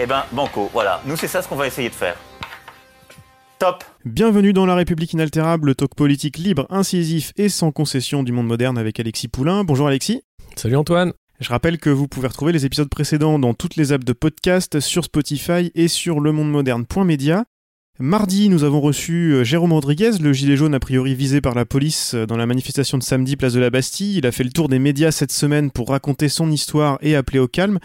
Eh ben, banco, voilà. Nous, c'est ça ce qu'on va essayer de faire. Top Bienvenue dans La République inaltérable, le talk politique libre, incisif et sans concession du monde moderne avec Alexis Poulain. Bonjour Alexis. Salut Antoine. Je rappelle que vous pouvez retrouver les épisodes précédents dans toutes les apps de podcast, sur Spotify et sur lemondemoderne.media. Mardi, nous avons reçu euh, Jérôme Rodriguez, le gilet jaune a priori visé par la police euh, dans la manifestation de samedi place de la Bastille. Il a fait le tour des médias cette semaine pour raconter son histoire et appeler au calme.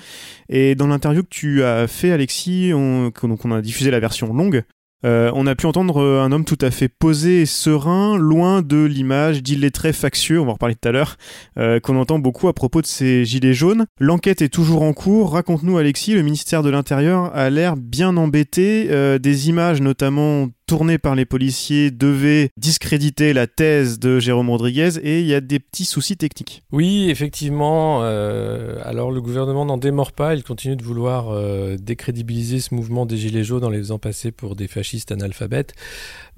Et dans l'interview que tu as fait, Alexis, on, donc on a diffusé la version longue. Euh, on a pu entendre euh, un homme tout à fait posé et serein, loin de l'image d'illettré factieux, on va en reparler tout à l'heure, euh, qu'on entend beaucoup à propos de ces gilets jaunes. L'enquête est toujours en cours. Raconte-nous, Alexis, le ministère de l'Intérieur a l'air bien embêté. des images, notamment tournées par les policiers, devaient discréditer la thèse de Jérôme Rodriguez et il y a des petits soucis techniques. Oui, effectivement. alors le gouvernement n'en démord pas. Il continue de vouloir décrédibiliser ce mouvement des gilets jaunes en les faisant passer pour des fascistes fasciste analphabète.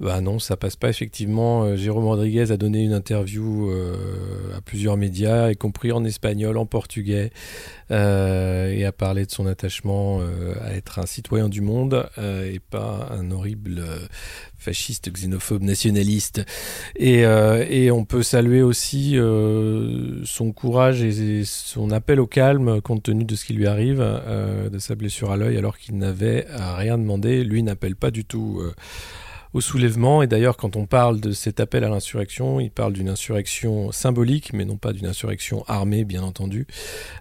Bah non, ça passe pas effectivement. Euh, Jérôme Rodriguez a donné une interview euh, à plusieurs médias, y compris en espagnol, en portugais, euh, et a parlé de son attachement à être un citoyen du monde et pas un horrible fasciste, xénophobe, nationaliste. Et, et, on peut saluer aussi son courage et, son appel au calme compte tenu de ce qui lui arrive, de sa blessure à l'œil, alors qu'il n'avait rien demandé. Lui n'appelle pas du tout au soulèvement. Et d'ailleurs, quand on parle de cet appel à l'insurrection, il parle d'une insurrection symbolique, mais non pas d'une insurrection armée, bien entendu.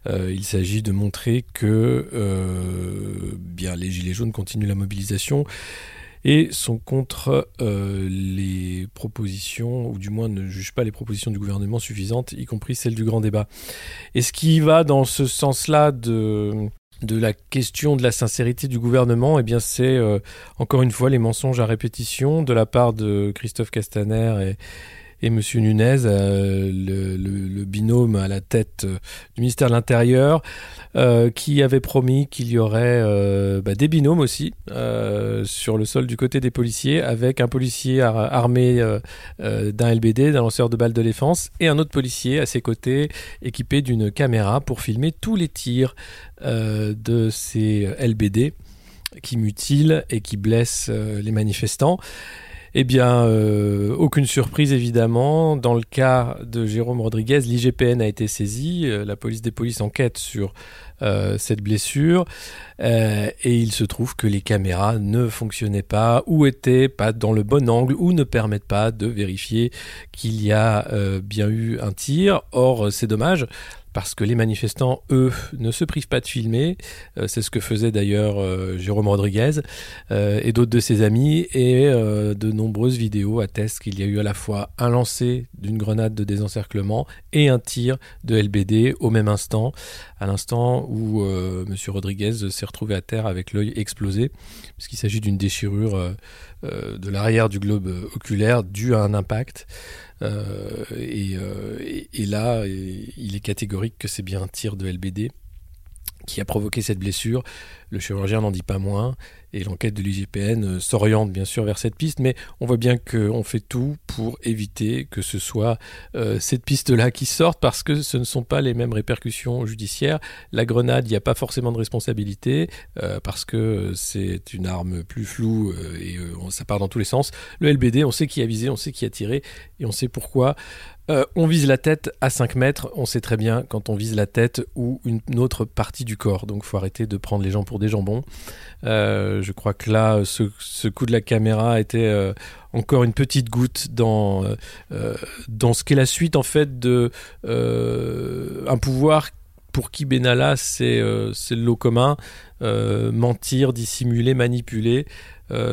Euh, il s'agit de montrer que euh, bien les Gilets jaunes continuent la mobilisation et sont contre euh, les propositions, ou du moins ne jugent pas les propositions du gouvernement suffisantes, y compris celles du grand débat. Et ce qui va dans ce sens-là de de la question de la sincérité du gouvernement, eh bien c'est euh, encore une fois les mensonges à répétition de la part de Christophe Castaner et, et Monsieur Nunez, euh, le, binôme à la tête euh, du ministère de l'Intérieur, euh, qui avait promis qu'il y aurait bah, des binômes aussi sur le sol du côté des policiers, avec un policier armé d'un LBD, d'un lanceur de balles de défense, et un autre policier à ses côtés, équipé d'une caméra pour filmer tous les tirs de ces LBD qui mutilent et qui blessent les manifestants. Eh bien, euh, aucune surprise évidemment. Dans le cas de Jérôme Rodriguez, l'IGPN a été saisi. Euh, la police des polices enquête sur euh, cette blessure. Et il se trouve que les caméras ne fonctionnaient pas ou étaient pas dans le bon angle ou ne permettent pas de vérifier qu'il y a bien eu un tir. Or, c'est dommage parce que les manifestants, eux, ne se privent pas de filmer. Euh, c'est ce que faisait d'ailleurs euh, Jérôme Rodriguez euh, et d'autres de ses amis. Et de nombreuses vidéos attestent qu'il y a eu à la fois un lancer d'une grenade de désencerclement et un tir de LBD au même instant, à l'instant où M. Rodriguez s'est retrouvé à terre avec l'œil explosé, puisqu'il s'agit d'une déchirure de l'arrière du globe oculaire due à un impact. Euh, euh, et, là, il est catégorique que c'est bien un tir de LBD qui a provoqué cette blessure. Le chirurgien n'en dit pas moins et l'enquête de l'IGPN euh, s'oriente bien sûr vers cette piste, mais on voit bien qu'on fait tout pour éviter que ce soit euh, cette piste-là qui sorte parce que ce ne sont pas les mêmes répercussions judiciaires. La grenade, il n'y a pas forcément de responsabilité euh, parce que c'est une arme plus floue et ça part dans tous les sens. Le LBD, on sait qui a visé, on sait qui a tiré et on sait pourquoi. On vise la tête à 5 mètres, on sait très bien quand on vise la tête ou une autre partie du corps. Donc faut arrêter de prendre les gens pour des jambons. Euh, je crois que là, ce, coup de la caméra était euh, encore une petite goutte dans, euh, dans ce qu'est la suite en fait de pouvoir pour qui Benalla c'est le lot commun, mentir, dissimuler, manipuler.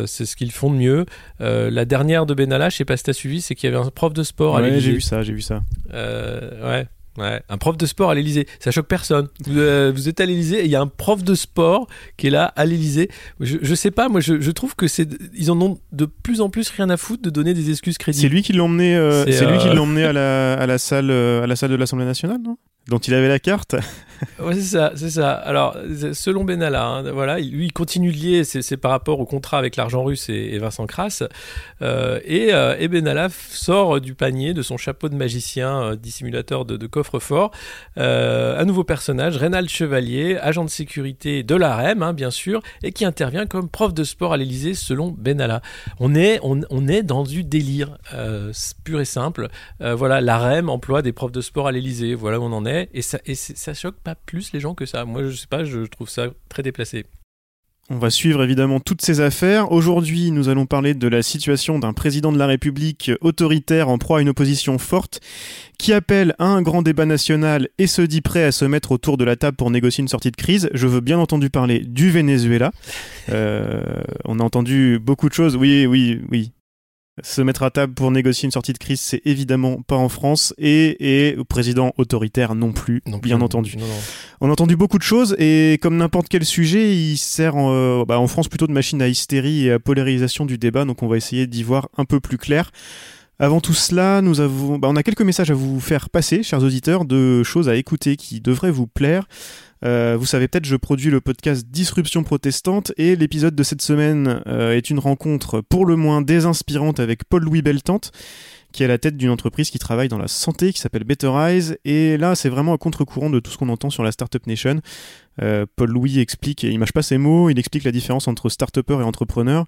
C'est ce qu'ils font de mieux. la dernière de Benalla, je sais pas si tu as suivi, c'est qu'il y avait un prof de sport. Ouais, j'ai vu ça, j'ai vu ça. ouais, Ouais, un prof de sport à l'Elysée, ça choque personne. Vous, euh, vous êtes à l'Elysée et il y a un prof de sport qui est là à l'Elysée. Je, je sais pas, moi je, je trouve que c'est ils en ont de plus en plus rien à foutre de donner des excuses C'est crédibles. lui qui l'a emmené, euh, C'est, c'est lui qui euh, l'a emmené à la, à la salle, euh, à la salle de l'Assemblée nationale, non? Dont il avait la carte. Ouais, c'est ça, c'est ça. Alors, selon Benalla, hein, voilà, il- lui, il continue de lier, c'est par rapport au contrat avec l'argent russe et, Vincent Kras. Euh, et, euh, et Benalla sort du panier, de son chapeau de magicien, euh, dissimulateur de, coffre-fort, un nouveau personnage, Rénal Chevalier, agent de sécurité de l'AREM, hein, bien sûr, et qui intervient comme prof de sport à l'Elysée, selon Benalla. On est, on, on est dans du délire, pur et simple. Voilà, l'AREM emploie des profs de sport à l'Elysée, voilà où on en est, et ça, ça choque pas plus les gens que ça. Moi, je sais pas, je trouve ça très déplacé. On va suivre évidemment toutes ces affaires. Aujourd'hui, nous allons parler de la situation d'un président de la République autoritaire en proie à une opposition forte qui appelle à un grand débat national et se dit prêt à se mettre autour de la table pour négocier une sortie de crise. Je veux bien entendu parler du Venezuela. Euh, on a entendu beaucoup de choses. Oui, oui, oui. Se mettre à table pour négocier une sortie de crise, c'est évidemment pas en France et, et président autoritaire non plus, Non plus. bien entendu. Non. On a entendu beaucoup de choses et comme n'importe quel sujet, il sert en, euh, bah, en France plutôt de machine à hystérie et à polarisation du débat, donc on va essayer d'y voir un peu plus clair. Avant tout cela, nous avons, bah, on a quelques messages à vous faire passer, chers auditeurs, de choses à écouter qui devraient vous plaire. Euh, vous savez peut-être, je produis le podcast Disruption protestante et l'épisode de cette semaine euh, est une rencontre pour le moins désinspirante avec Paul-Louis Beltante, qui est à la tête d'une entreprise qui travaille dans la santé, qui s'appelle Better Eyes. Et là, c'est vraiment à contre-courant de tout ce qu'on entend sur la Startup Nation. Euh, Paul Louis explique, et il mâche pas ses mots, il explique la différence entre start et entrepreneur.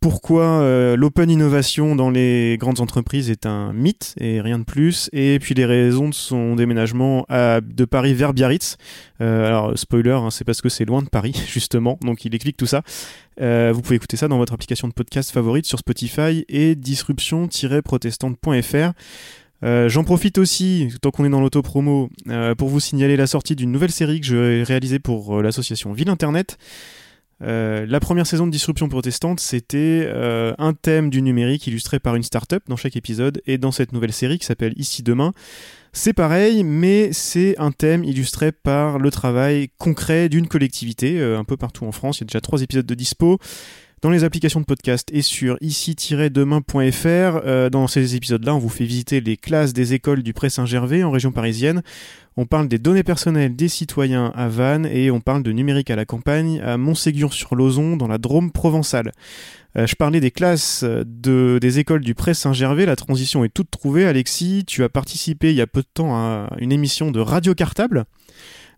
Pourquoi euh, l'open innovation dans les grandes entreprises est un mythe et rien de plus, et puis les raisons de son déménagement de Paris vers Biarritz. Euh, alors, spoiler, hein, c'est parce que c'est loin de Paris, justement, donc il explique tout ça. Euh, vous pouvez écouter ça dans votre application de podcast favorite sur Spotify et disruption-protestante.fr. J'en profite aussi, tant qu'on est dans l'autopromo, pour vous signaler la sortie d'une nouvelle série que j'ai réalisée pour euh, l'association Ville Internet. Euh, la première saison de Disruption protestante, c'était euh, un thème du numérique illustré par une startup dans chaque épisode. Et dans cette nouvelle série qui s'appelle Ici demain, c'est pareil, mais c'est un thème illustré par le travail concret d'une collectivité euh, un peu partout en France. Il y a déjà trois épisodes de dispo dans les applications de podcast et sur ici-demain.fr. Euh, dans ces épisodes-là, on vous fait visiter les classes des écoles du Pré Saint-Gervais en région parisienne. On parle des données personnelles des citoyens à Vannes et on parle de numérique à la campagne à Montségur-sur-Lozon dans la Drôme provençale. Euh, je parlais des classes de, des écoles du Pré Saint-Gervais, la transition est toute trouvée. Alexis, tu as participé il y a peu de temps à une émission de Radio Cartable.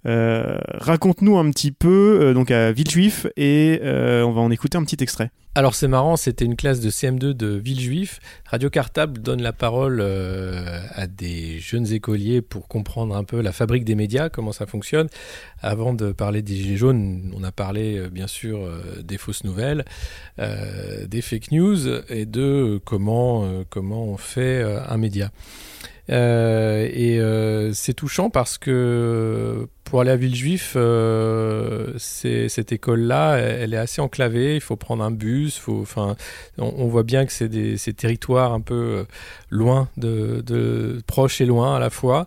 Euh, Raconte-nous un petit peu euh, donc à Villejuif et euh, on va en écouter un petit extrait. Alors c'est marrant, c'était une classe de CM2 de Villejuif. Radio Cartable donne la parole à des jeunes écoliers pour comprendre un peu la fabrique des médias, comment ça fonctionne. Avant de parler des gilets jaunes, on a parlé bien sûr des fausses nouvelles, des fake news et de comment comment on fait un média. Euh, et euh, c'est touchant parce que pour aller à Villejuif, euh, cette école-là, elle, est assez enclavée. Il faut prendre un bus. Enfin, on, voit bien que c'est des territoires un peu euh, loin de, proches et loin à la fois.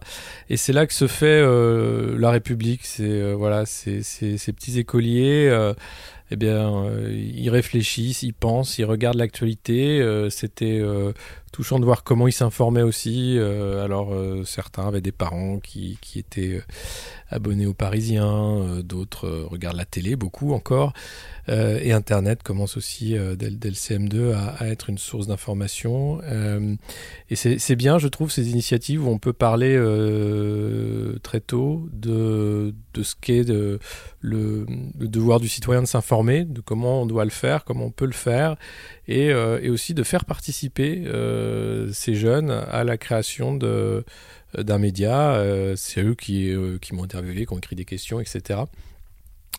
Et c'est là que se fait la République. C'est voilà, ces petits écoliers. eh bien, ils réfléchissent, ils pensent, ils regardent l'actualité. C'était touchant de voir comment ils s'informaient aussi. Euh, alors, euh, certains avaient des parents qui, étaient euh, abonnés aux Parisiens, d'autres regardent la télé, beaucoup encore. Et Internet commence aussi dès, dès le CM2 à, être une source d'information. Et c'est bien, je trouve, ces initiatives où on peut parler très tôt de, ce qu'est le, devoir du citoyen de s'informer, de comment on doit le faire, comment on peut le faire, et, aussi de faire participer ces jeunes à la création de d'un média. Euh, c'est eux qui, euh, qui m'ont interviewé, qui ont écrit des questions, etc.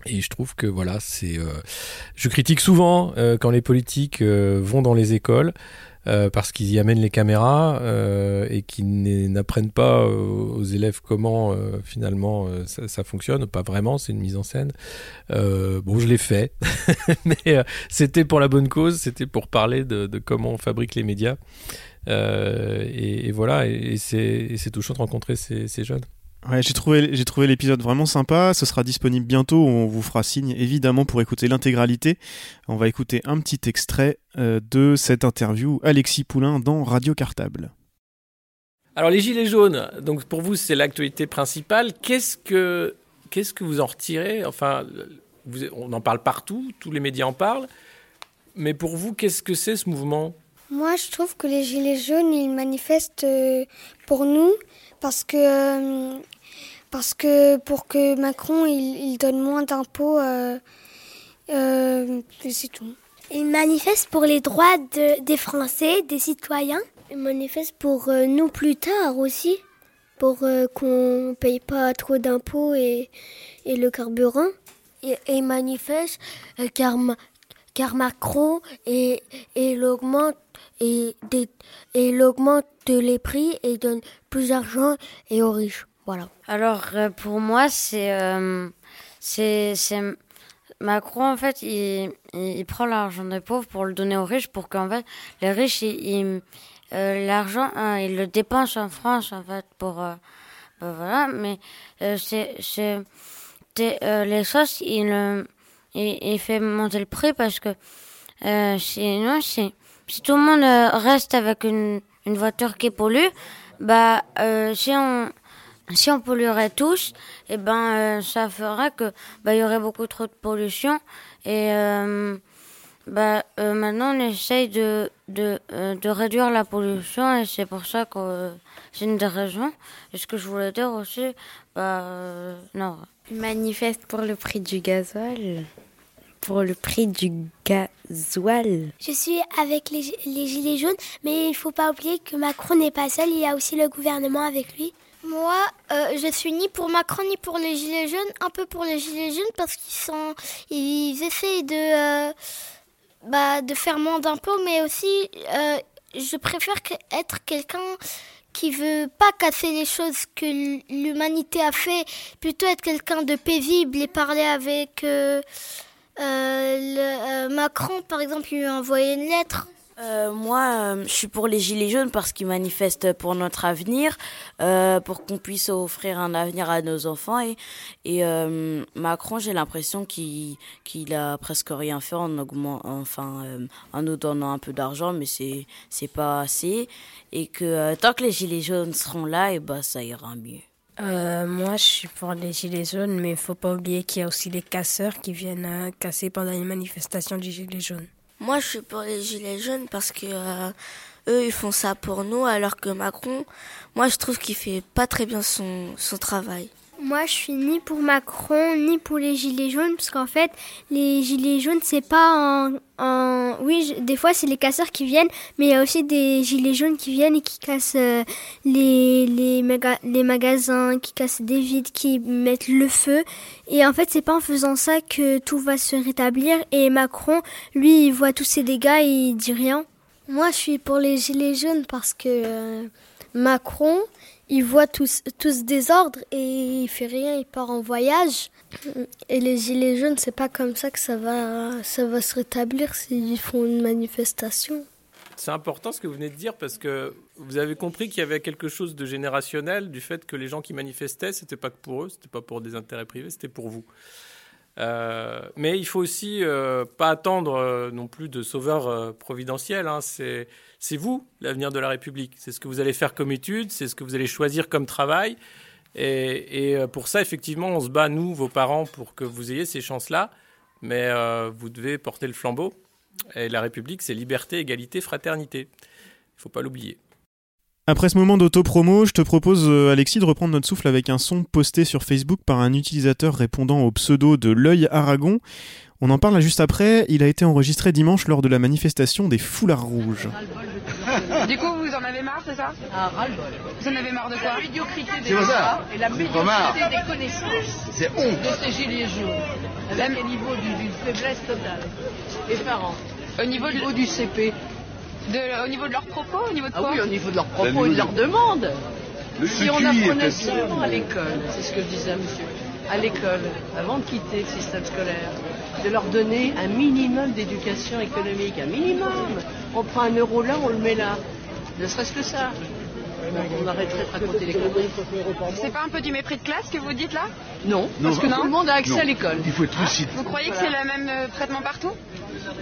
Et je trouve que voilà, c'est. euh, je critique souvent euh, quand les politiques euh, vont dans les écoles. Euh, parce qu'ils y amènent les caméras euh, et qu'ils n'apprennent pas euh, aux élèves comment euh, finalement ça, fonctionne. Pas vraiment, c'est une mise en scène. Bon, je l'ai fait, mais c'était pour la bonne cause, c'était pour parler de, de comment on fabrique les médias. et, voilà, et, c'est touchant de rencontrer ces, ces jeunes. Ouais, j'ai trouvé, j'ai trouvé l'épisode vraiment sympa. Ce sera disponible bientôt. On vous fera signe évidemment pour écouter l'intégralité. On va écouter un petit extrait de cette interview Alexis Poulain dans Radio Cartable. Alors les gilets jaunes, donc pour vous c'est l'actualité principale. Qu'est-ce que qu'est-ce que vous en retirez? Enfin, on en parle partout, tous les médias en parlent. Mais pour vous, qu'est-ce que c'est ce mouvement? Moi, je trouve que les gilets jaunes, ils manifestent euh, pour nous parce que euh, parce que pour que Macron il, donne moins d'impôts, euh, c'est tout. Ils manifestent pour les droits des Français, des citoyens. Ils manifestent pour euh, nous plus tard aussi, pour euh, qu'on ne paye pas trop d'impôts et, et, le carburant. Et, ils manifestent euh, car, car Macron et, et l'augmente et, et l'augmente les prix et donne plus d'argent et aux riches. Voilà. Alors pour moi c'est c'est Macron en fait il, il, prend l'argent des pauvres pour le donner aux riches pour qu'en fait les riches ils euh, l'argent, hein, il le dépense en France, en fait, pour. Euh, ben voilà, mais euh, c'est. c'est les sauces, il, il, il, fait monter le prix parce que sinon, si, si tout le monde reste avec une, une voiture qui pollue, bah, si on si on polluerait tous, et eh ben ça ferait que bah y aurait beaucoup trop de pollution et bah, euh, maintenant, on essaye de, de, euh, de, réduire la pollution et c'est pour ça que euh, c'est une des raisons. Et ce que je voulais dire aussi, bah, non. Ils manifestent pour le prix du gasoil. Pour le prix du gasoil. Je suis avec les, les Gilets jaunes, mais il faut pas oublier que Macron n'est pas seul, il y a aussi le gouvernement avec lui. Moi, je suis ni pour Macron ni pour les Gilets jaunes, un peu pour les Gilets jaunes parce qu'ils sont, ils essayent de bah, de faire moins d'impôts, mais aussi euh, je préfère être quelqu'un qui veut pas casser les choses que l'humanité a fait, plutôt être quelqu'un de paisible et parler avec euh, euh, Macron, par exemple, lui envoyer une lettre euh, moi, je suis pour les Gilets jaunes parce qu'ils manifestent pour notre avenir, pour qu'on puisse offrir un avenir à nos enfants. Et, Macron, j'ai l'impression qu'il a presque rien fait en augmentant, enfin, en nous donnant un peu d'argent, mais c'est pas assez. Et que tant que les Gilets jaunes seront là, et bah ça ira mieux. Moi, je suis pour les gilets jaunes, mais il faut pas oublier qu'il y a aussi les casseurs qui viennent casser pendant les manifestations du gilet jaune. Moi, je suis pour les gilets jaunes parce que euh, eux, ils font ça pour nous, alors que Macron, moi, je trouve qu'il fait pas très bien son travail. Moi, je suis ni pour Macron, ni pour les gilets jaunes, parce qu'en fait, les gilets jaunes, c'est pas en, Oui, des fois, c'est les casseurs qui viennent, mais il y a aussi des gilets jaunes qui viennent et qui cassent euh, les, les, magasins, qui cassent des vides, qui mettent le feu. Et en fait, c'est pas en faisant ça que tout va se rétablir. Et Macron, lui, il voit tous ces dégâts et il dit rien. Moi, je suis pour les gilets jaunes parce que euh, Macron, il voit tout, ce désordre et il fait rien, il part en voyage. Et les gilets jaunes, c'est pas comme ça que ça va, ça va se rétablir s'ils font une manifestation. C'est important ce que vous venez de dire parce que vous avez compris qu'il y avait quelque chose de générationnel du fait que les gens qui manifestaient, c'était pas que pour eux, c'était pas pour des intérêts privés, c'était pour vous. Euh, mais il faut aussi euh, pas attendre euh, non plus de sauveur providentiel. Hein. C'est vous l'avenir de la République. C'est ce que vous allez faire comme étude, c'est ce que vous allez choisir comme travail. Et, pour ça, effectivement, on se bat, nous, vos parents, pour que vous ayez ces chances-là. Mais vous devez porter le flambeau. Et la République, c'est liberté, égalité, fraternité. Il ne faut pas l'oublier. Après ce moment d'auto-promo, je te propose, euh, Alexis, de reprendre notre souffle avec un son posté sur Facebook par un utilisateur répondant au pseudo de l'œil Aragon. On en parle juste après, il a été enregistré dimanche lors de la manifestation des foulards rouges. Du coup, vous en avez marre, c'est ça? Ah, ras-le-bol. Vous en avez marre de quoi? La médiocrité des ça? et la médiocrité des connaissances c'est honte. de ces gilets jaunes. Avec un niveau d'une faiblesse totale. Effarant. Au niveau, au niveau du CP. De, au niveau de leurs propos, au niveau de quoi Ah oui, au niveau de leurs propos et de leurs demandes. si on apprenait seulement à l'école, c'est ce que je disais à monsieur, à l'école, avant de quitter le système scolaire, de leur donner un minimum d'éducation économique, un minimum. On prend un euro là, on le met là. Ne serait-ce que ça. On arrêterait de raconter les conneries. C'est pas un peu du mépris de classe que vous dites là? Non, parce que tout le monde a accès à l'école. Il faut être lucide. Vous croyez que c'est le même euh, traitement partout?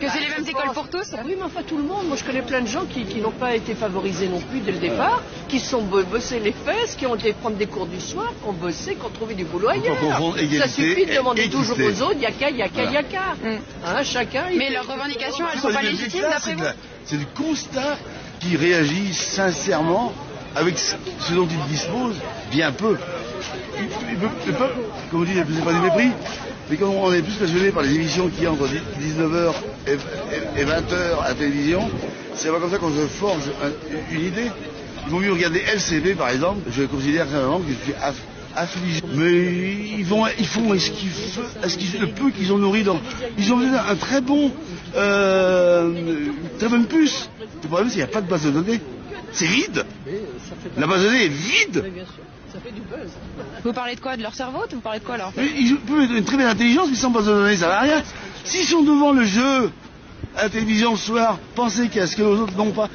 Que c'est les mêmes écoles pour tous? Oui, mais enfin tout le monde. Moi, je connais plein de gens qui, qui n'ont pas été favorisés non plus dès le départ, qui se sont bo- bossés les fesses, qui ont été prendre des cours du soir, qui ont bossé, qui ont trouvé du boulot ailleurs. égalité Ça suffit de demander équité. toujours aux autres, yaka, yaka, Voilà. yaka. Hein, chacun. Mais leurs revendications, elles C'est sont pas légitimes d'après vous? C'est du constat qui réagit sincèrement avec ce dont il dispose, bien peu. Le peuple, comme on dit, c'est pas du mépris, mais quand on est plus passionné par les émissions a entre 19h et 20h à la télévision, c'est pas comme ça qu'on se forge un- une idée. Il vaut mieux regarder LCP par exemple, je considère que je suis aff- affligé. Mais ils, vont, ils font est-ce qu'ils- le peu qu'ils ont nourri dans. Ils ont un très bon. Euh, très bonne puce. Le problème c'est qu'il n'y a pas de base de données. C'est vide. La base de données est vide. Ça fait du buzz. Vous parlez de quoi? De leur cerveau? Vous parlez de quoi alors Ils peuvent mettre une très belle intelligence, mais sans base de données, ça va rien. S'ils sont devant le jeu à la télévision le soir, pensez qu'à ce que les autres n'ont pas.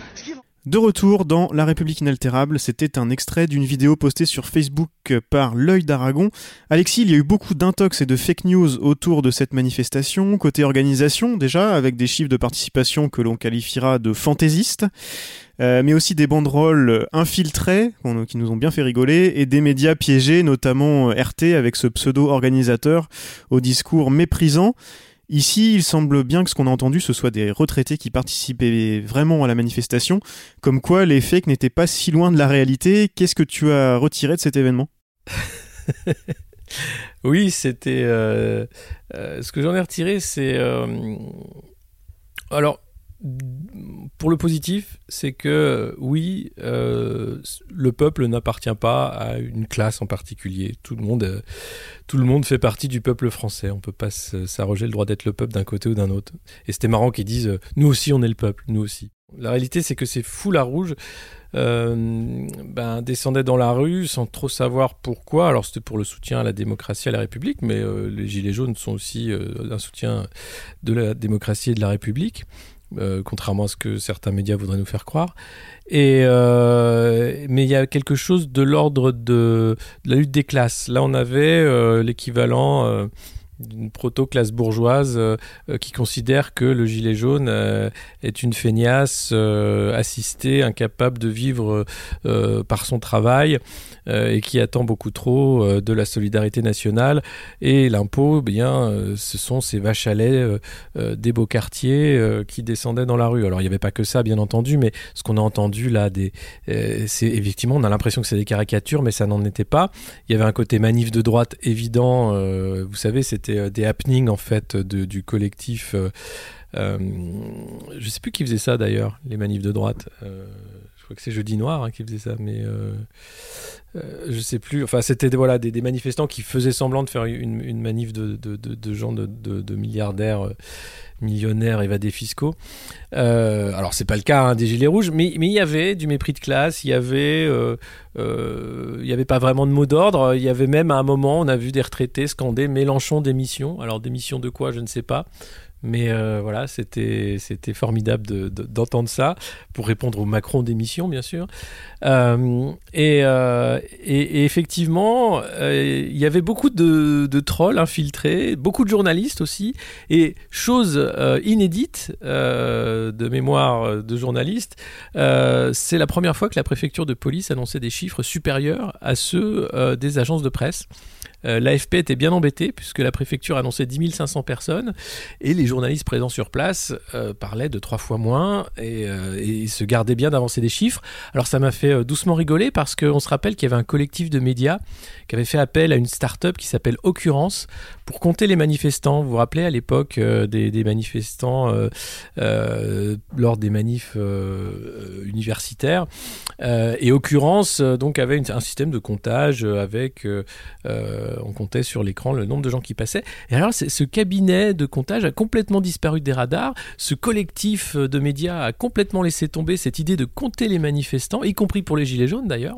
De retour dans La République inaltérable, c'était un extrait d'une vidéo postée sur Facebook par l'œil d'Aragon. Alexis, il y a eu beaucoup d'intox et de fake news autour de cette manifestation, côté organisation déjà, avec des chiffres de participation que l'on qualifiera de fantaisistes, euh, mais aussi des banderoles infiltrées, qui nous ont bien fait rigoler, et des médias piégés, notamment RT avec ce pseudo-organisateur au discours méprisant. Ici, il semble bien que ce qu'on a entendu, ce soit des retraités qui participaient vraiment à la manifestation, comme quoi les fakes n'étaient pas si loin de la réalité. Qu'est-ce que tu as retiré de cet événement? Oui, c'était. euh, euh, ce que j'en ai retiré, c'est. euh, alors, pour le positif, c'est que oui, euh, le peuple n'appartient pas à une classe en particulier. Tout le monde, euh, fait partie du peuple français. On peut pas s'arroger le droit d'être le peuple d'un côté ou d'un autre. Et c'était marrant qu'ils disent euh, nous aussi on est le peuple, nous aussi. La réalité, c'est que ces foules à rouge euh, ben, descendaient dans la rue sans trop savoir pourquoi. Alors c'était pour le soutien à la démocratie, à la République, mais les Gilets jaunes sont aussi un soutien de la démocratie et de la République. Euh, contrairement à ce que certains médias voudraient nous faire croire. Euh, mais il y a quelque chose de l'ordre de, la lutte des classes. Là, on avait euh, l'équivalent d'une proto-classe bourgeoise euh, euh, qui considère que le gilet jaune euh, est une feignasse assistée, incapable de vivre par son travail et qui attend beaucoup trop de la solidarité nationale. Et l'impôt, eh bien, ce sont ces vaches à lait des beaux quartiers qui descendaient dans la rue. Alors, il n'y avait pas que ça, bien entendu, mais ce qu'on a entendu là, c'est effectivement, on a l'impression que c'est des caricatures, mais ça n'en était pas. Il y avait un côté manif de droite évident. vous savez, c'était euh, des happenings en fait de- du collectif. Euh, je sais plus qui faisait ça d'ailleurs, les manifs de droite. Euh, je crois que c'est Jeudi Noir hein, qui faisait ça, mais euh, euh, je sais plus. Enfin, c'était voilà des, manifestants qui faisaient semblant de faire une, manif de, gens de, milliardaires, millionnaires, évadés fiscaux. Alors c'est pas le cas hein, des gilets rouges, mais il y avait du mépris de classe, il y avait il y avait pas vraiment de mot d'ordre. Il y avait même à un moment, on a vu des retraités scander Mélenchon démission. Alors démission de quoi, je ne sais pas. Mais euh, voilà, c'était formidable de- de- d'entendre ça pour répondre au Macron démission, bien sûr. Euh, et, euh, et, effectivement, il y avait beaucoup de, de trolls infiltrés, beaucoup de journalistes aussi. Et chose inédite de mémoire de journaliste, euh, c'est la première fois que la préfecture de police annonçait des chiffres supérieurs à ceux des agences de presse. Euh, L'AFP était bien embêté puisque la préfecture annonçait 10 500 personnes et les journalistes présents sur place euh, parlaient de trois fois moins et, euh, se gardaient bien d'avancer des chiffres. Alors ça m'a fait doucement rigoler parce qu'on se rappelle qu'il y avait un collectif de médias qui avait fait appel à une start-up qui s'appelle Occurrence pour compter les manifestants. Vous vous rappelez à l'époque des, manifestants lors des manifs universitaires et Occurrence donc avait un système de comptage avec on comptait sur l'écran le nombre de gens qui passaient. Et alors, ce cabinet de comptage a complètement disparu des radars. Ce collectif euh, de médias a complètement laissé tomber cette idée de compter les manifestants, y compris pour les Gilets jaunes d'ailleurs.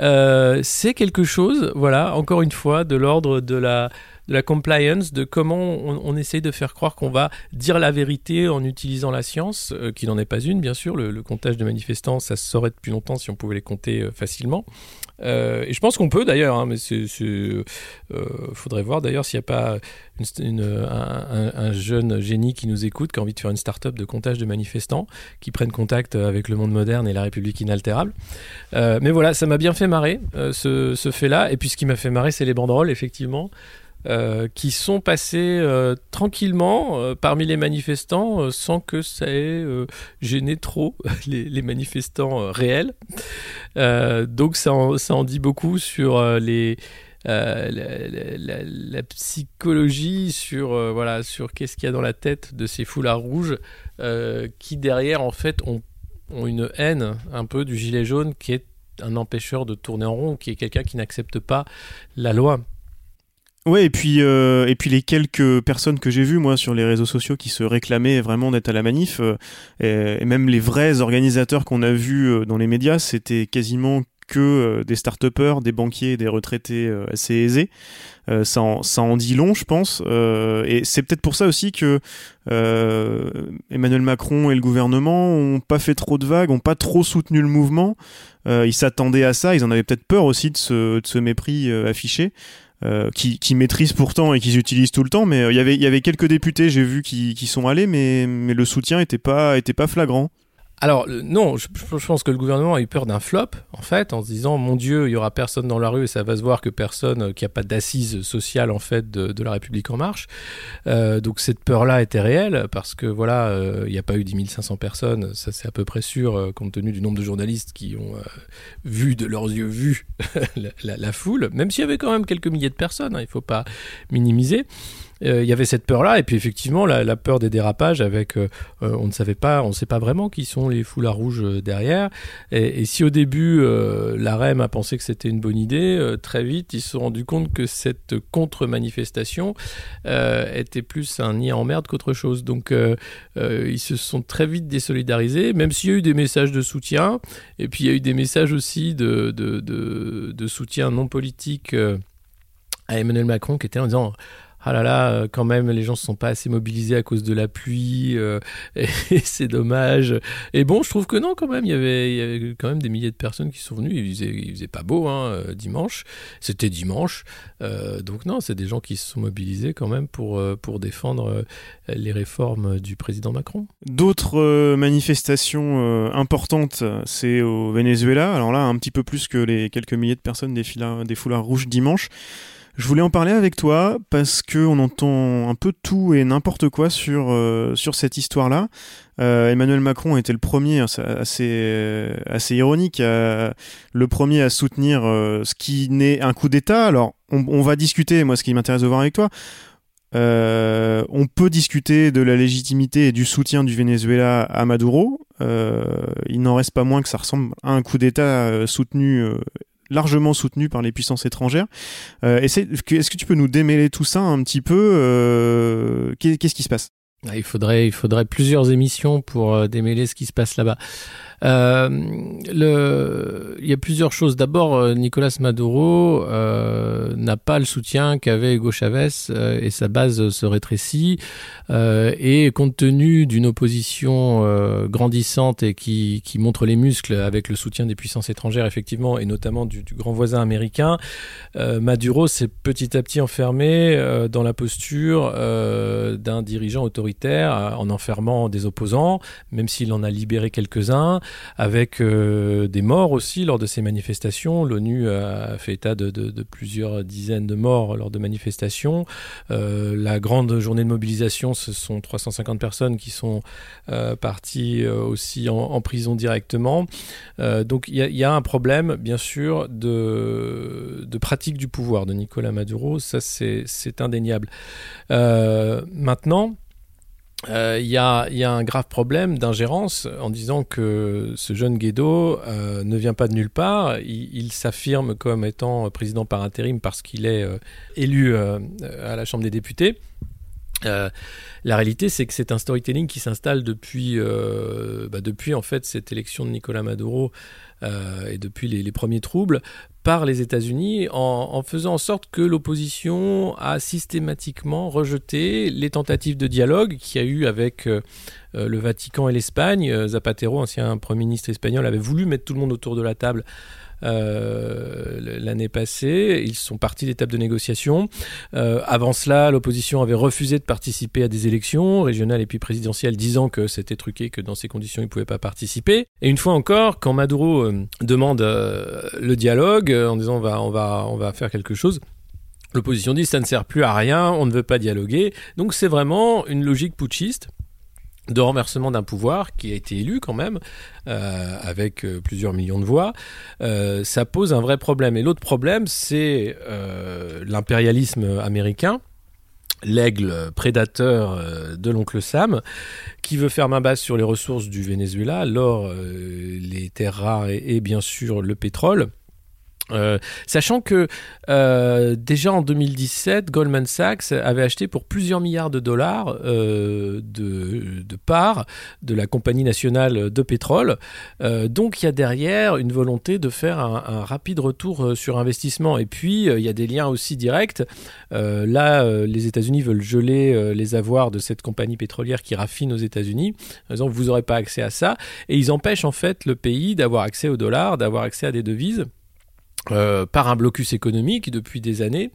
Euh, c'est quelque chose, voilà, encore une fois, de l'ordre de la de la compliance, de comment on, on essaye de faire croire qu'on va dire la vérité en utilisant la science, qui n'en est pas une, bien sûr. Le, le, comptage de manifestants, ça se saurait depuis longtemps si on pouvait les compter facilement. Euh, et je pense qu'on peut d'ailleurs, hein, mais il euh, faudrait voir d'ailleurs s'il n'y a pas un, un, jeune génie qui nous écoute, qui a envie de faire une start-up de comptage de manifestants, qui prennent contact avec le monde moderne et la République inaltérable. Euh, mais voilà, ça m'a bien fait marrer ce fait-là. Et puis ce qui m'a fait marrer, c'est les banderoles, effectivement. Euh, qui sont passés euh, tranquillement euh, parmi les manifestants sans que ça ait gêné trop les, manifestants réels. donc ça en, dit beaucoup sur. La, psychologie sur voilà sur qu'est-ce qu'il y a dans la tête de ces foulards rouges qui derrière en fait ont une haine un peu du gilet jaune qui est un empêcheur de tourner en rond, qui est quelqu'un qui n'accepte pas la loi. Ouais, et puis, euh, et puis les quelques personnes que j'ai vues, moi, sur les réseaux sociaux qui se réclamaient vraiment d'être à la manif, euh, et, même les vrais organisateurs qu'on a vus euh, dans les médias, c'était quasiment que des start des banquiers, des retraités assez aisés. ça, en, ça en dit long, je pense. et c'est peut-être pour ça aussi que Emmanuel Macron et le gouvernement ont pas fait trop de vagues, ont pas trop soutenu le mouvement. ils s'attendaient à ça, ils en avaient peut-être peur aussi de ce, de ce mépris affiché. Euh, qui, qui, maîtrisent pourtant et qu'ils utilisent tout le temps. Mais euh, il y avait, y avait quelques députés, j'ai vu, qui, qui, sont allés, mais, mais le soutien n'était pas, était pas flagrant. Alors non, je, pense que le gouvernement a eu peur d'un flop, en fait, en se disant mon Dieu, il y aura personne dans la rue et ça va se voir que personne, euh, qu'il n'y a pas d'assise sociale en fait de, la République en marche. Euh, donc cette peur-là était réelle parce que voilà, euh, il n'y a pas eu 10 500 personnes, ça c'est à peu près sûr compte tenu du nombre de journalistes qui ont vu de leurs yeux vu la, foule, même s'il y avait quand même quelques milliers de personnes, hein, il ne faut pas minimiser. Euh, il y avait cette peur-là, et puis effectivement la, peur des dérapages avec, euh, euh, on ne savait pas, on ne sait pas vraiment qui sont les foulards rouges derrière. Et, si au début la REM a pensé que c'était une bonne idée, très vite ils se sont rendus compte que cette contre-manifestation était plus un nid en merde qu'autre chose. Donc ils se sont très vite désolidarisés, même s'il y a eu des messages de soutien, et puis il y a eu des messages aussi de, de, soutien non politique à Emmanuel Macron qui était en disant ah là là, euh, quand même, les gens ne se sont pas assez mobilisés à cause de la pluie, euh, et, c'est dommage. Et bon, je trouve que non, quand même, il y avait, quand même des milliers de personnes qui sont venues. Il faisait, faisait pas beau, hein, euh, dimanche. C'était dimanche. donc non, c'est des gens qui se sont mobilisés quand même pour, pour défendre les réformes du président Macron. D'autres manifestations importantes, c'est au Venezuela. Alors là, un petit peu plus que les quelques milliers de personnes des foulards rouges dimanche. Je voulais en parler avec toi parce que on entend un peu tout et n'importe quoi sur euh, sur cette histoire-là. Euh, Emmanuel Macron était le premier, hein, assez assez ironique, le premier à soutenir euh, ce qui n'est un coup d'État. Alors on, on, va discuter. Moi, ce qui m'intéresse de voir avec toi. on peut discuter de la légitimité et du soutien du Venezuela à Maduro. il n'en reste pas moins que ça ressemble à un coup d'État soutenu largement soutenu par les puissances étrangères. Euh, est-ce que tu peux nous démêler tout ça un petit peu euh, Qu'est-ce qui se passe? Ah, il faudrait, il faudrait plusieurs émissions pour euh, démêler ce qui se passe là-bas. Euh, il y a plusieurs choses. D'abord, euh, Nicolas Maduro euh, n'a pas le soutien qu'avait Hugo Chavez et sa base se rétrécit. et compte tenu d'une opposition grandissante et qui, montre les muscles avec le soutien des puissances étrangères, effectivement, et notamment du grand voisin américain, Maduro s'est petit à petit enfermé dans la posture d'un dirigeant autoritaire en enfermant des opposants, même s'il en a libéré quelques-uns avec euh, des morts aussi lors de ces manifestations. L'ONU a fait état de, plusieurs dizaines de morts lors de manifestations. Euh, la grande journée de mobilisation, ce sont 350 personnes qui sont euh, parties aussi en, prison directement. donc il y, a un problème, bien sûr, de, de pratique du pouvoir de Nicolas Maduro. Ça, c'est indéniable. maintenant, il euh, y, a, y, a, un grave problème d'ingérence en disant que ce jeune Guaido euh, ne vient pas de nulle part. Il, il s'affirme comme étant président par intérim parce qu'il est euh, élu à la Chambre des députés. la réalité, c'est que c'est un storytelling qui s'installe depuis, bah depuis en fait cette élection de Nicolas Maduro et depuis les, premiers troubles par les États-Unis en, faisant en sorte que l'opposition a systématiquement rejeté les tentatives de dialogue qu'il y a eu avec euh, euh, le Vatican et l'Espagne. Euh, Zapatero, ancien Premier ministre espagnol, avait voulu mettre tout le monde autour de la table euh, l'année passée. Ils sont partis d'étapes de négociation. Euh, avant cela, l'opposition avait refusé de participer à des élections régionales et puis présidentielles, disant que c'était truqué, que dans ces conditions, ils ne pouvaient pas participer. Et une fois encore, quand Maduro euh, demande le dialogue, en disant on va, on va, on va faire quelque chose, L'opposition dit ça ne sert plus à rien, on ne veut pas dialoguer. Donc c'est vraiment une logique putschiste de renversement d'un pouvoir qui a été élu quand même euh, avec euh, plusieurs millions de voix, euh, ça pose un vrai problème. Et l'autre problème, c'est l'impérialisme américain l'aigle prédateur de l'oncle Sam, qui veut faire main basse sur les ressources du Venezuela, l'or, les terres rares et, bien sûr le pétrole. Euh, sachant que euh, déjà en 2017, Goldman Sachs avait acheté pour plusieurs milliards de dollars euh, de, parts de la compagnie nationale de pétrole. donc il y a derrière une volonté de faire un, rapide retour sur investissement. Et puis il y a des liens aussi directs. là, les États-Unis veulent geler les avoirs de cette compagnie pétrolière qui raffine aux États-Unis. Par vous n'aurez pas accès à ça. Et ils empêchent en fait le pays d'avoir accès aux dollars, d'avoir accès à des devises. Euh, par un blocus économique depuis des années.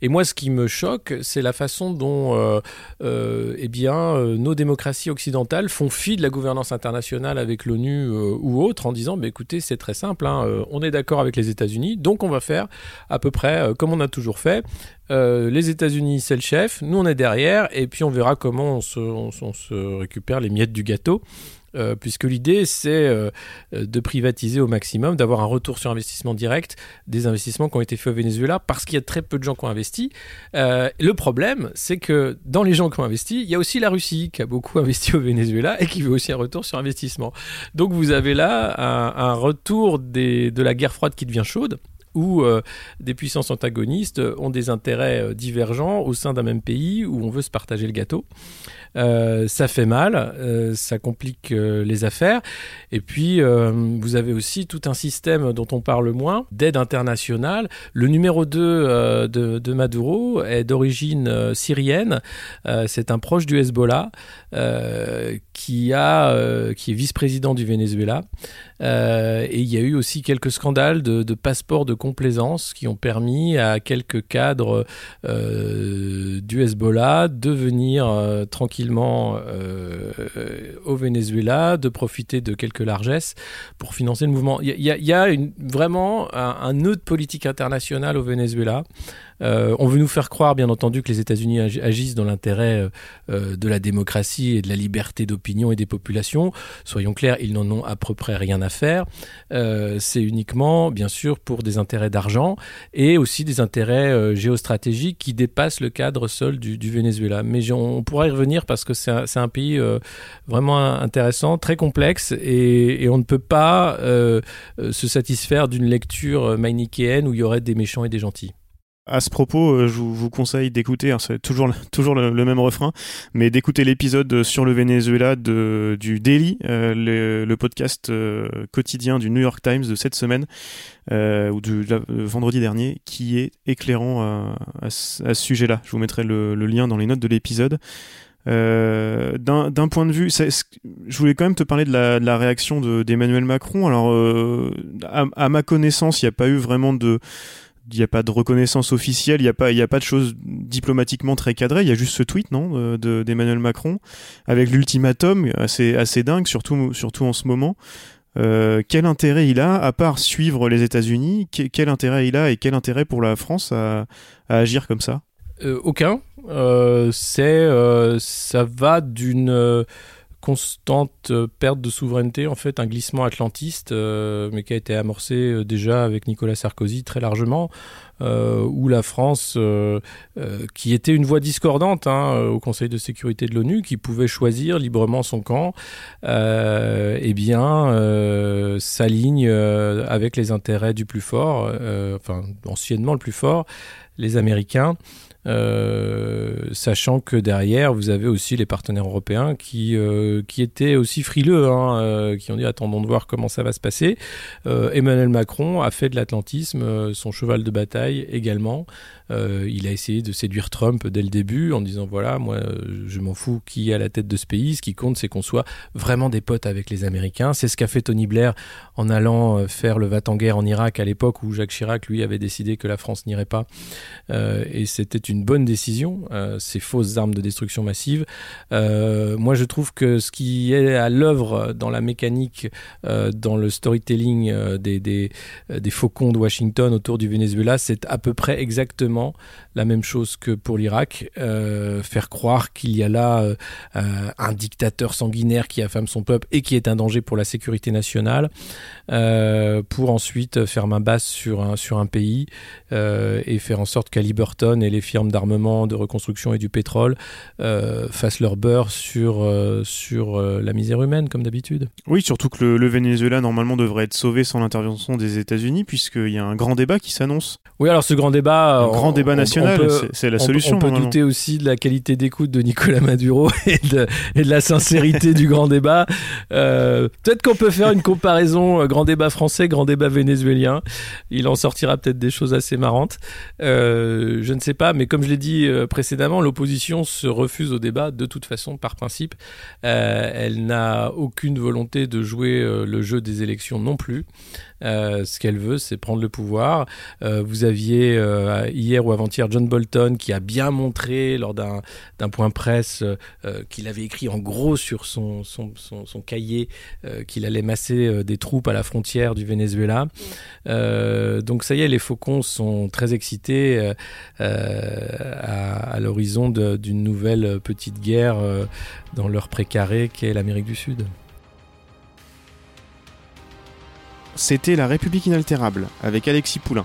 Et moi, ce qui me choque, c'est la façon dont euh, euh, eh bien, nos démocraties occidentales font fi de la gouvernance internationale avec l'ONU ou autre en disant bah, écoutez, c'est très simple, hein, on est d'accord avec les États-Unis, donc on va faire à peu près comme on a toujours fait. les États-Unis, c'est le chef, nous on est derrière, et puis on verra comment on se récupère les miettes du gâteau. Euh, puisque l'idée c'est euh, de privatiser au maximum, d'avoir un retour sur investissement direct des investissements qui ont été faits au Venezuela, parce qu'il y a très peu de gens qui ont investi. Euh, le problème, c'est que dans les gens qui ont investi, il y a aussi la Russie qui a beaucoup investi au Venezuela et qui veut aussi un retour sur investissement. Donc vous avez là un, retour de la guerre froide qui devient chaude où des puissances antagonistes ont des intérêts divergents au sein d'un même pays où on veut se partager le gâteau. Euh, ça fait mal, euh, ça complique euh, les affaires. Et puis, vous avez aussi tout un système dont on parle moins, d'aide internationale. Le numéro 2 de, Maduro est d'origine syrienne. C'est un proche du Hezbollah qui, a, qui est vice-président du Venezuela. et il y a eu aussi quelques scandales de, de, passeports de complaisance qui ont permis à quelques cadres du Hezbollah de venir tranquillement euh, au Venezuela, de profiter de quelques largesses pour financer le mouvement. Il y a, vraiment un, un, nœud de politique internationale au Venezuela euh, on veut nous faire croire, bien entendu, que les États-Unis agissent dans l'intérêt euh, euh, de la démocratie et de la liberté d'opinion et des populations. Soyons clairs, ils n'en ont à peu près rien à faire. c'est uniquement, bien sûr, pour des intérêts d'argent et aussi des intérêts géostratégiques qui dépassent le cadre seul du, Venezuela. Mais on pourra y revenir parce que c'est un, pays vraiment intéressant, très complexe et, et on ne peut pas se satisfaire d'une lecture manichéenne où il y aurait des méchants et des gentils. À ce propos, euh, je vous conseille d'écouter, hein, c'est toujours, toujours le, même refrain, mais d'écouter l'épisode sur le Venezuela de, du Daily, euh, le, podcast euh, quotidien du New York Times de cette semaine, ou du vendredi dernier, qui est éclairant à, ce sujet-là. Je vous mettrai le, lien dans les notes de l'épisode. D'un point de vue, je voulais quand même te parler de la, de la réaction d'Emmanuel Macron. Alors, à, à, ma connaissance, il n'y a pas eu vraiment de il n'y a pas de reconnaissance officielle, il n'y a pas, a pas de choses diplomatiquement très cadrées. Il y a juste ce tweet, non, d'Emmanuel Macron, avec l'ultimatum assez, assez dingue, surtout, surtout en ce moment. Euh, quel intérêt il a, à part suivre les États-Unis, quel intérêt il a et quel intérêt pour la France à, agir comme ça? Euh, Aucun. Euh, c'est, euh, ça va d'une constante euh, perte de souveraineté, en fait, un glissement atlantiste, euh, mais qui a été amorcé euh, déjà avec Nicolas Sarkozy très largement, où la France, qui était une voix discordante hein, au Conseil de sécurité de l'ONU, qui pouvait choisir librement son camp, eh bien, s'aligne avec les intérêts du plus fort, enfin, anciennement le plus fort, les Américains. Euh, sachant que derrière, vous avez aussi les partenaires européens qui, euh, qui étaient aussi frileux, hein, euh, qui ont dit attendons de voir comment ça va se passer. Emmanuel Macron a fait de l'atlantisme son cheval de bataille également. Il a essayé de séduire Trump dès le début en disant voilà, moi je m'en fous qui est à la tête de ce pays, ce qui compte c'est qu'on soit vraiment des potes avec les Américains. C'est ce qu'a fait Tony Blair en allant faire le va-t-en-guerre en Irak à l'époque où Jacques Chirac lui avait décidé que la France n'irait pas. et c'était une bonne décision, euh, ces fausses armes de destruction massive. Euh, moi, je trouve que ce qui est à l'œuvre dans la mécanique, euh, dans le storytelling des, des, des, faucons de Washington autour du Venezuela, c'est à peu près exactement la même chose que pour l'Irak. faire croire qu'il y a là un dictateur sanguinaire qui affame son peuple et qui est un danger pour la sécurité nationale, pour ensuite faire main basse sur un, sur un pays et faire en sorte qu'à Liberton et les firmes d'armement, de reconstruction et du pétrole euh, fassent leur beurre sur, euh, sur euh, la misère humaine, comme d'habitude. Oui, surtout que le, Venezuela, normalement, devrait être sauvé sans l'intervention des États-Unis, puisqu'il y a un grand débat qui s'annonce. Oui, alors ce grand débat... Un grand débat national, c'est la solution. On, peut douter aussi de la qualité d'écoute de Nicolas Maduro et de, et de la sincérité du grand débat. peut-être qu'on peut faire une comparaison grand débat français, grand débat vénézuélien. Il en sortira peut-être des choses assez marrantes. je ne sais pas, mais comme je l'ai dit euh, précédemment, l'opposition se refuse au débat de toute façon par principe. Euh, elle n'a aucune volonté de jouer euh, le jeu des élections non plus. Euh, ce qu'elle veut, c'est prendre le pouvoir. Euh, vous aviez euh, hier ou avant-hier John Bolton qui a bien montré lors d'un point presse qu'il avait écrit en gros sur son, son, son, cahier qu'il allait masser des troupes à la frontière du Venezuela. donc ça y est, les faucons sont très excités à, à l'horizon d'une nouvelle petite guerre dans leur précaré qu'est l'Amérique du Sud. C'était La République inaltérable avec Alexis Poulain,